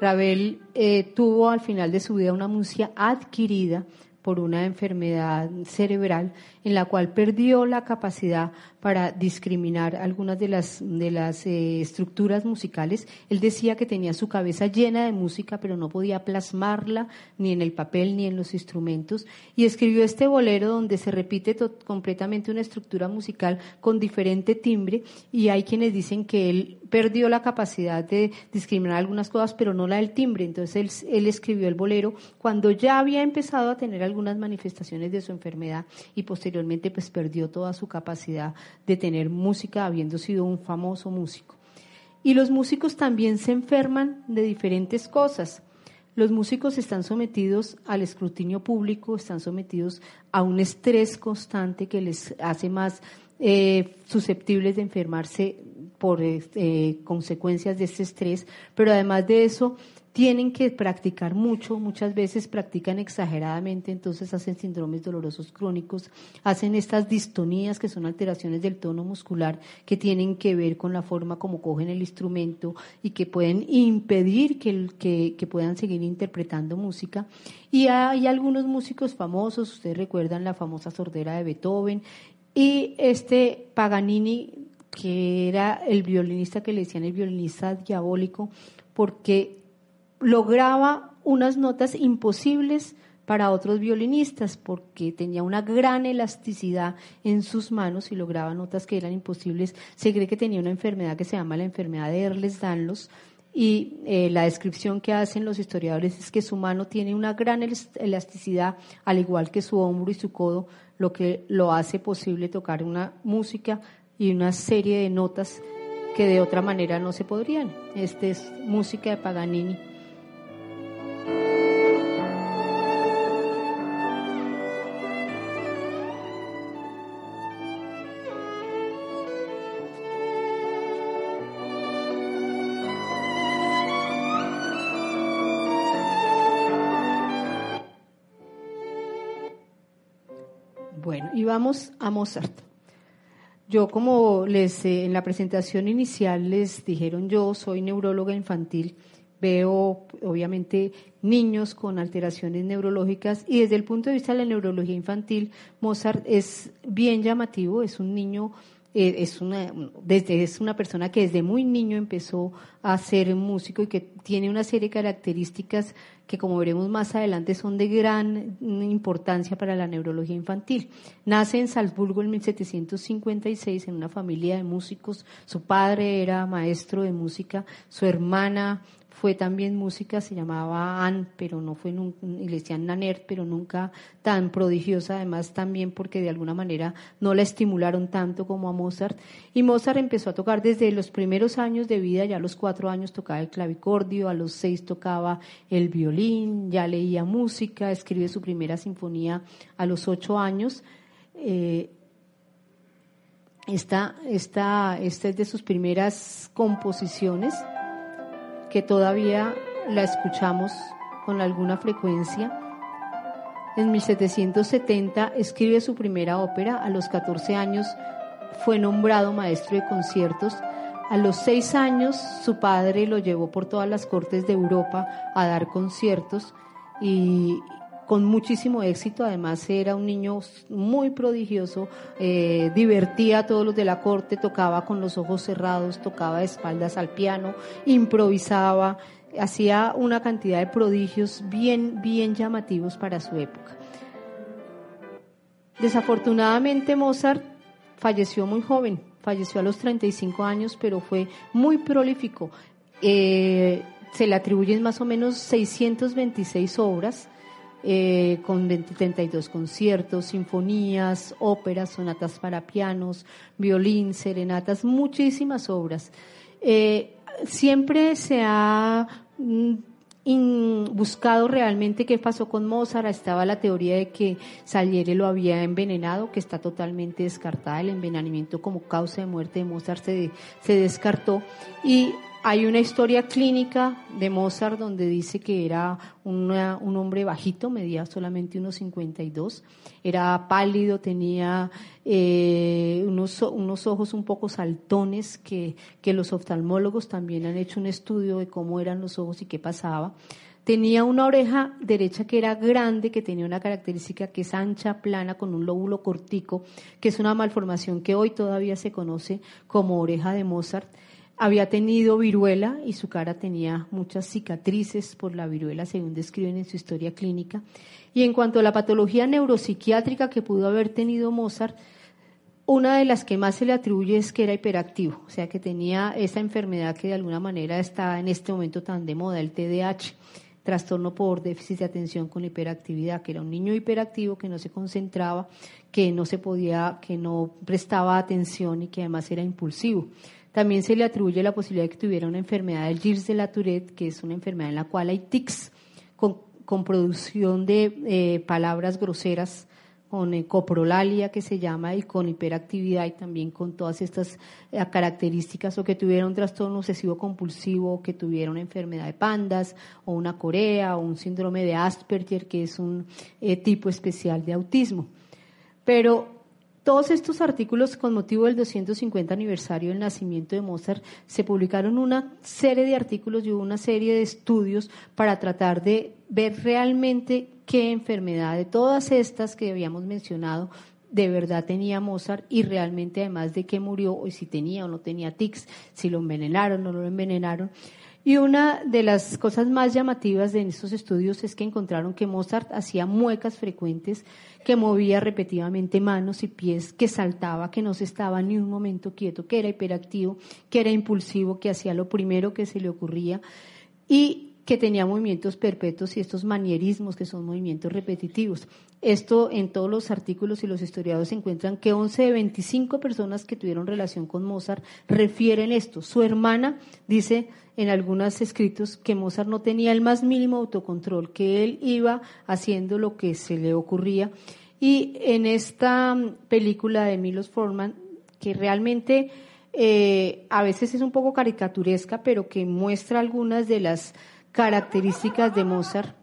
Ravel eh, tuvo al final de su vida una música adquirida por una enfermedad cerebral en la cual perdió la capacidad para discriminar algunas de las, de las eh, estructuras musicales. Él decía que tenía su cabeza llena de música, pero no podía plasmarla ni en el papel ni en los instrumentos. Y escribió este bolero donde se repite completamente una estructura musical con diferente timbre y hay quienes dicen que él perdió la capacidad de discriminar algunas cosas, pero no la del timbre. Entonces él, él escribió el bolero cuando ya había empezado a tener algunas manifestaciones de su enfermedad y posteriormente pues perdió toda su capacidad de tener música habiendo sido un famoso músico. Y los músicos también se enferman de diferentes cosas. Los músicos están sometidos al escrutinio público, están sometidos a un estrés constante que les hace más eh, susceptibles de enfermarse por eh, consecuencias de este estrés, pero además de eso tienen que practicar mucho, muchas veces practican exageradamente, entonces hacen síndromes dolorosos crónicos, hacen estas distonías que son alteraciones del tono muscular que tienen que ver con la forma como cogen el instrumento y que pueden impedir que, que, que puedan seguir interpretando música. Y hay algunos músicos famosos, ustedes recuerdan la famosa sordera de Beethoven, y este Paganini, que era el violinista que le decían el violinista diabólico, porque lograba unas notas imposibles para otros violinistas porque tenía una gran elasticidad en sus manos y lograba notas que eran imposibles. Se cree que tenía una enfermedad que se llama la enfermedad de Erles-Danlos y eh, la descripción que hacen los historiadores es que su mano tiene una gran elasticidad, al igual que su hombro y su codo, lo que lo hace posible tocar una música y una serie de notas que de otra manera no se podrían. Esta es música de Paganini. Vamos a Mozart. Yo como les eh, en la presentación inicial les dijeron yo soy neuróloga infantil, veo obviamente niños con alteraciones neurológicas y desde el punto de vista de la neurología infantil Mozart es bien llamativo, es un niño es una desde es una persona que desde muy niño empezó a ser músico y que tiene una serie de características que como veremos más adelante son de gran importancia para la neurología infantil. Nace en Salzburgo en 1756 en una familia de músicos. Su padre era maestro de música, su hermana fue también música, se llamaba Anne, pero no fue nunca, y le decían Nanert, pero nunca tan prodigiosa, además también porque de alguna manera no la estimularon tanto como a Mozart. Y Mozart empezó a tocar desde los primeros años de vida, ya a los cuatro años tocaba el clavicordio, a los seis tocaba el violín, ya leía música, escribe su primera sinfonía a los ocho años. Eh, esta, esta, esta es de sus primeras composiciones que todavía la escuchamos con alguna frecuencia. En 1770 escribe su primera ópera, a los 14 años fue nombrado maestro de conciertos, a los 6 años su padre lo llevó por todas las cortes de Europa a dar conciertos y, con muchísimo éxito. Además, era un niño muy prodigioso, eh, divertía a todos los de la corte, tocaba con los ojos cerrados, tocaba de espaldas al piano, improvisaba, hacía una cantidad de prodigios bien, bien llamativos para su época. Desafortunadamente, Mozart falleció muy joven, falleció a los 35 años, pero fue muy prolífico. Eh, se le atribuyen más o menos 626 obras eh, con 32 conciertos, sinfonías, óperas, sonatas para pianos, violín, serenatas, muchísimas obras. Eh, siempre se ha mm, buscado realmente qué pasó con Mozart. Estaba la teoría de que Salieri lo había envenenado, que está totalmente descartada. El envenenamiento como causa de muerte de Mozart se, se descartó. Y hay una historia clínica de Mozart donde dice que era un hombre bajito, medía solamente unos 52, era pálido, tenía eh, unos, unos, ojos un poco saltones que, que los oftalmólogos también han hecho un estudio de cómo eran los ojos y qué pasaba. Tenía una oreja derecha que era grande, que tenía una característica que es ancha, plana, con un lóbulo cortico, que es una malformación que hoy todavía se conoce como oreja de Mozart había tenido viruela y su cara tenía muchas cicatrices por la viruela, según describen en su historia clínica. Y en cuanto a la patología neuropsiquiátrica que pudo haber tenido Mozart, una de las que más se le atribuye es que era hiperactivo, o sea que tenía esa enfermedad que de alguna manera está en este momento tan de moda, el TDAH, trastorno por déficit de atención con hiperactividad, que era un niño hiperactivo que no se concentraba, que no se podía, que no prestaba atención y que además era impulsivo. También se le atribuye la posibilidad de que tuviera una enfermedad del Gilles de la Tourette, que es una enfermedad en la cual hay tics con, producción de eh, palabras groseras, con eh, coprolalia que se llama y con hiperactividad y también con todas estas eh, características o que tuviera un trastorno obsesivo compulsivo, que tuviera una enfermedad de pandas o una corea o un síndrome de Asperger que es un tipo especial de autismo. Pero todos estos artículos con motivo del 250 aniversario del nacimiento de Mozart se publicaron una serie de artículos y una serie de estudios para tratar de ver realmente qué enfermedad de todas estas que habíamos mencionado de verdad tenía Mozart y realmente además de qué murió o si tenía o no tenía tics, si lo envenenaron o no lo envenenaron. Y una de las cosas más llamativas de estos estudios es que encontraron que Mozart hacía muecas frecuentes, que movía repetidamente manos y pies, que saltaba, que no se estaba ni un momento quieto, que era hiperactivo, que era impulsivo, que hacía lo primero que se le ocurría. Y que tenía movimientos perpetuos y estos manierismos que son movimientos repetitivos. Esto en todos los artículos y los historiadores encuentran que 11 de 25 personas que tuvieron relación con Mozart refieren esto. Su hermana dice en algunos escritos que Mozart no tenía el más mínimo autocontrol, que él iba haciendo lo que se le ocurría. Y en esta película de Milos Forman, que realmente eh, a veces es un poco caricaturesca, pero que muestra algunas de las características de Mozart.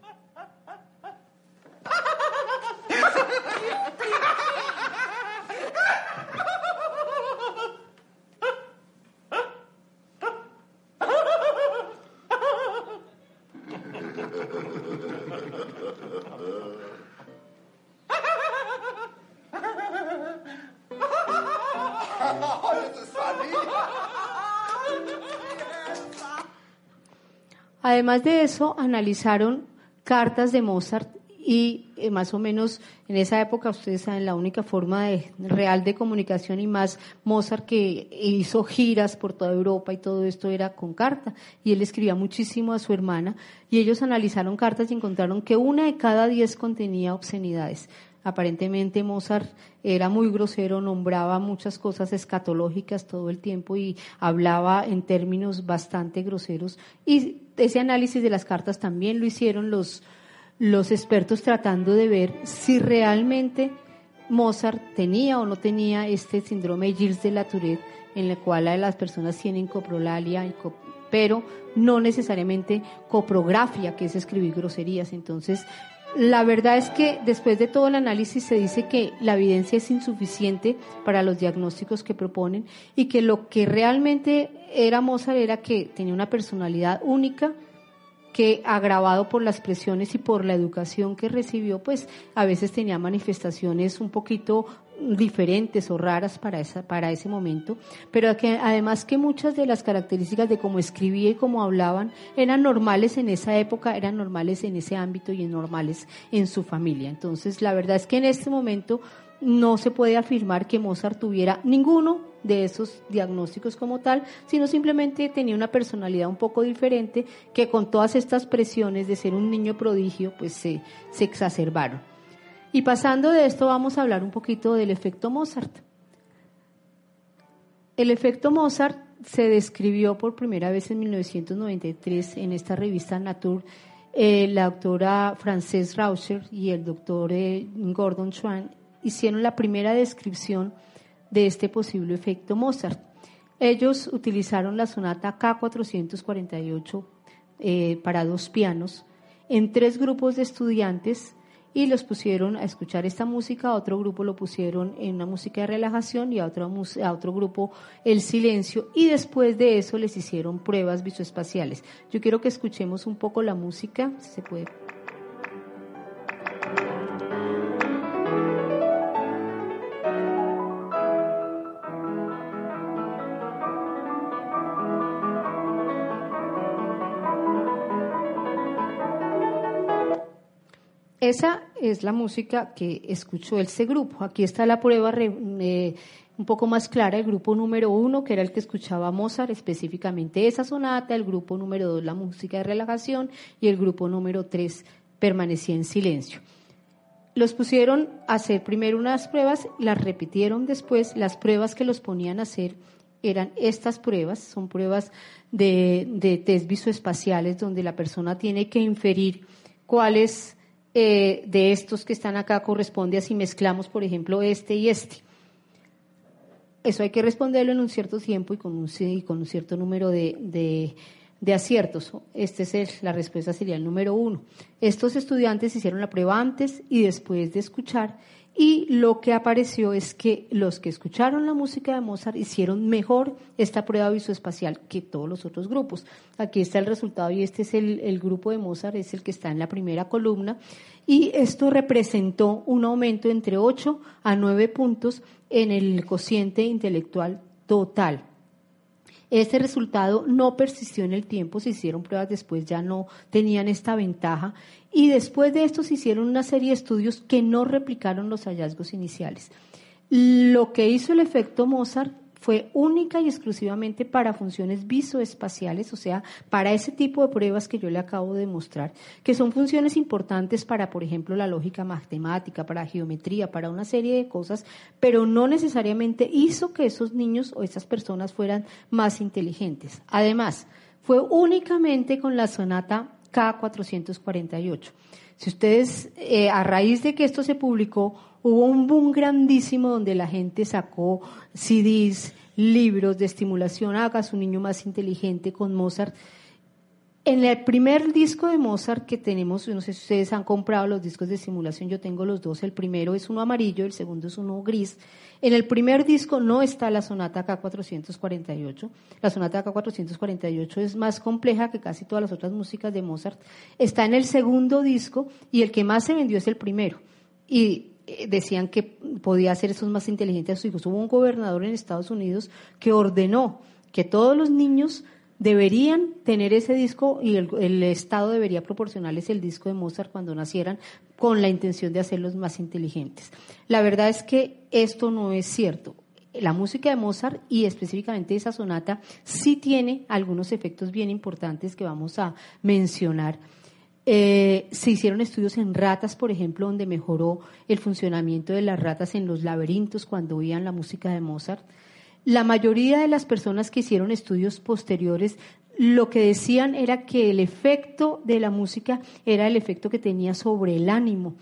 Además de eso, analizaron cartas de Mozart y eh, más o menos en esa época, ustedes saben, la única forma de, real de comunicación y más Mozart que hizo giras por toda Europa y todo esto era con carta. Y él escribía muchísimo a su hermana y ellos analizaron cartas y encontraron que una de cada diez contenía obscenidades. Aparentemente Mozart era muy grosero, nombraba muchas cosas escatológicas todo el tiempo y hablaba en términos bastante groseros. Y ese análisis de las cartas también lo hicieron los, los expertos tratando de ver si realmente Mozart tenía o no tenía este síndrome de Gilles de la Tourette, en el cual las personas tienen coprolalia, y pero no necesariamente coprografia, que es escribir groserías. Entonces, la verdad es que después de todo el análisis se dice que la evidencia es insuficiente para los diagnósticos que proponen y que lo que realmente era Mozart era que tenía una personalidad única que agravado por las presiones y por la educación que recibió, pues a veces tenía manifestaciones un poquito diferentes o raras para, esa, para ese momento, pero que además que muchas de las características de cómo escribía y cómo hablaban eran normales en esa época, eran normales en ese ámbito y normales en su familia. Entonces, la verdad es que en este momento no se puede afirmar que Mozart tuviera ninguno de esos diagnósticos como tal, sino simplemente tenía una personalidad un poco diferente que con todas estas presiones de ser un niño prodigio, pues se, se exacerbaron. Y pasando de esto vamos a hablar un poquito del efecto Mozart. El efecto Mozart se describió por primera vez en 1993 en esta revista Nature. Eh, la doctora Frances Rauscher y el doctor eh, Gordon Schwann hicieron la primera descripción de este posible efecto Mozart. Ellos utilizaron la sonata K448 eh, para dos pianos en tres grupos de estudiantes y los pusieron a escuchar esta música, a otro grupo lo pusieron en una música de relajación y a otro, a otro grupo el silencio y después de eso les hicieron pruebas visoespaciales. Yo quiero que escuchemos un poco la música, si se puede. Esa es la música que escuchó ese grupo. Aquí está la prueba eh, un poco más clara, el grupo número uno, que era el que escuchaba Mozart, específicamente esa sonata, el grupo número dos, la música de relajación, y el grupo número tres permanecía en silencio. Los pusieron a hacer primero unas pruebas, las repitieron después, las pruebas que los ponían a hacer eran estas pruebas, son pruebas de, de test visoespaciales donde la persona tiene que inferir cuáles eh, de estos que están acá corresponde a si mezclamos, por ejemplo, este y este. Eso hay que responderlo en un cierto tiempo y con un, cierto número de, de, aciertos. Esta es la respuesta sería el número uno. Estos estudiantes hicieron la prueba antes y después de escuchar y lo que apareció es que los que escucharon la música de Mozart hicieron mejor esta prueba visoespacial que todos los otros grupos. Aquí está el resultado y este es el, grupo de Mozart, es el que está en la primera columna. Y esto representó un aumento entre 8 a 9 puntos en el cociente intelectual total. Este resultado no persistió en el tiempo, se hicieron pruebas después, ya no tenían esta ventaja y después de esto se hicieron una serie de estudios que no replicaron los hallazgos iniciales. Lo que hizo el efecto Mozart fue única y exclusivamente para funciones visoespaciales, o sea, para ese tipo de pruebas que yo le acabo de mostrar, que son funciones importantes para, por ejemplo, la lógica matemática, para geometría, para una serie de cosas, pero no necesariamente hizo que esos niños o esas personas fueran más inteligentes. Además, fue únicamente con la sonata K448. Si ustedes, eh, a raíz de que esto se publicó, hubo un boom grandísimo donde la gente sacó CDs, libros de estimulación, haga su niño más inteligente con Mozart. En el primer disco de Mozart que tenemos, no sé si ustedes han comprado los discos de simulación, yo tengo los dos, el primero es uno amarillo, el segundo es uno gris. En el primer disco no está la sonata K448, la sonata K448 es más compleja que casi todas las otras músicas de Mozart. Está en el segundo disco y el que más se vendió es el primero. Y eh, decían que podía hacer esos más inteligentes a sus hijos. Hubo un gobernador en Estados Unidos que ordenó que todos los niños deberían tener ese disco y el, Estado debería proporcionarles el disco de Mozart cuando nacieran con la intención de hacerlos más inteligentes. La verdad es que esto no es cierto. La música de Mozart y específicamente esa sonata sí tiene algunos efectos bien importantes que vamos a mencionar. Eh, se hicieron estudios en ratas, por ejemplo, donde mejoró el funcionamiento de las ratas en los laberintos cuando oían la música de Mozart. La mayoría de las personas que hicieron estudios posteriores lo que decían era que el efecto de la música era el efecto que tenía sobre el ánimo,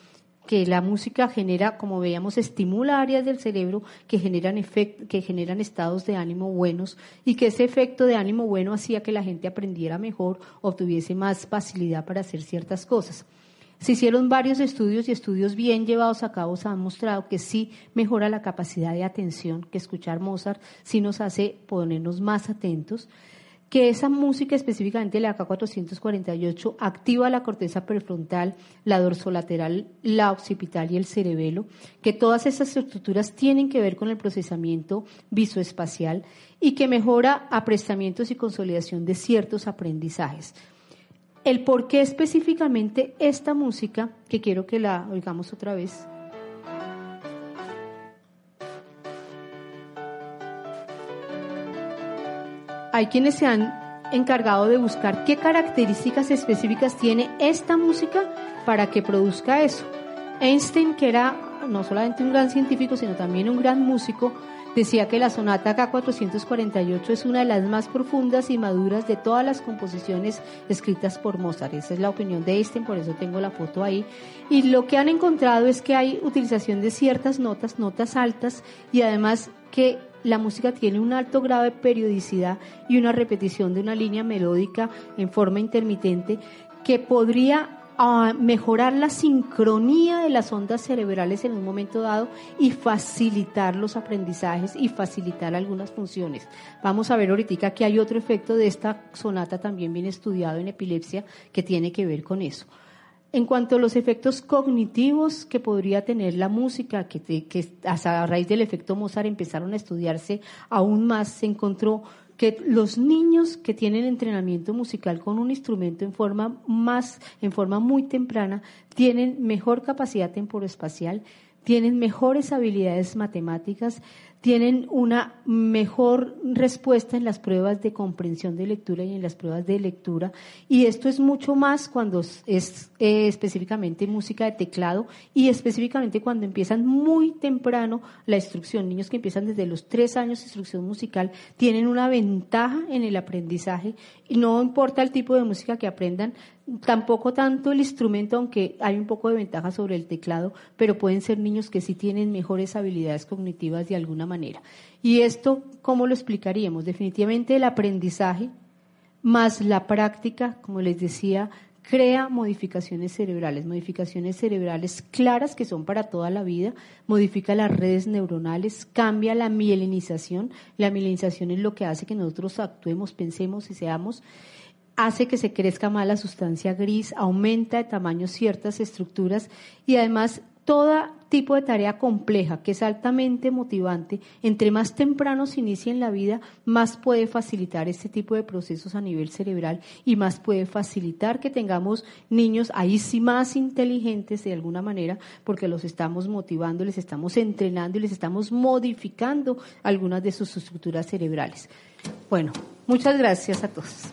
que la música genera, como veíamos, estimula áreas del cerebro que generan, que generan estados de ánimo buenos y que ese efecto de ánimo bueno hacía que la gente aprendiera mejor o tuviese más facilidad para hacer ciertas cosas. Se hicieron varios estudios y estudios bien llevados a cabo han mostrado que sí mejora la capacidad de atención, que escuchar Mozart sí nos hace ponernos más atentos, que esa música específicamente la K448 activa la corteza prefrontal, la dorsolateral, la occipital y el cerebelo, que todas esas estructuras tienen que ver con el procesamiento visoespacial y que mejora aprestamientos y consolidación de ciertos aprendizajes el por qué específicamente esta música, que quiero que la oigamos otra vez. Hay quienes se han encargado de buscar qué características específicas tiene esta música para que produzca eso. Einstein, que era no solamente un gran científico, sino también un gran músico, decía que la sonata K448 es una de las más profundas y maduras de todas las composiciones escritas por Mozart. Esa es la opinión de Einstein, por eso tengo la foto ahí. Y lo que han encontrado es que hay utilización de ciertas notas, notas altas, y además que la música tiene un alto grado de periodicidad y una repetición de una línea melódica en forma intermitente que podría a mejorar la sincronía de las ondas cerebrales en un momento dado y facilitar los aprendizajes y facilitar algunas funciones. Vamos a ver ahorita que hay otro efecto de esta sonata también bien estudiado en epilepsia que tiene que ver con eso. En cuanto a los efectos cognitivos que podría tener la música, que, que a raíz del efecto Mozart empezaron a estudiarse aún más, se encontró que los niños que tienen entrenamiento musical con un instrumento en forma más, en forma muy temprana, tienen mejor capacidad temporoespacial, tienen mejores habilidades matemáticas, tienen una mejor respuesta en las pruebas de comprensión de lectura y en las pruebas de lectura. Y esto es mucho más cuando es eh, específicamente música de teclado y específicamente cuando empiezan muy temprano la instrucción. Niños que empiezan desde los tres años de instrucción musical tienen una ventaja en el aprendizaje y no importa el tipo de música que aprendan, tampoco tanto el instrumento, aunque hay un poco de ventaja sobre el teclado, pero pueden ser niños que sí tienen mejores habilidades cognitivas de alguna manera. Y esto, ¿cómo lo explicaríamos? Definitivamente el aprendizaje más la práctica, como les decía, crea modificaciones cerebrales, modificaciones cerebrales claras que son para toda la vida, modifica las redes neuronales, cambia la mielinización. La mielinización es lo que hace que nosotros actuemos, pensemos y seamos hace que se crezca más la sustancia gris, aumenta de tamaño ciertas estructuras y además todo tipo de tarea compleja que es altamente motivante, entre más temprano se inicia en la vida, más puede facilitar este tipo de procesos a nivel cerebral y más puede facilitar que tengamos niños ahí sí más inteligentes de alguna manera, porque los estamos motivando, les estamos entrenando y les estamos modificando algunas de sus estructuras cerebrales. Bueno, muchas gracias a todos.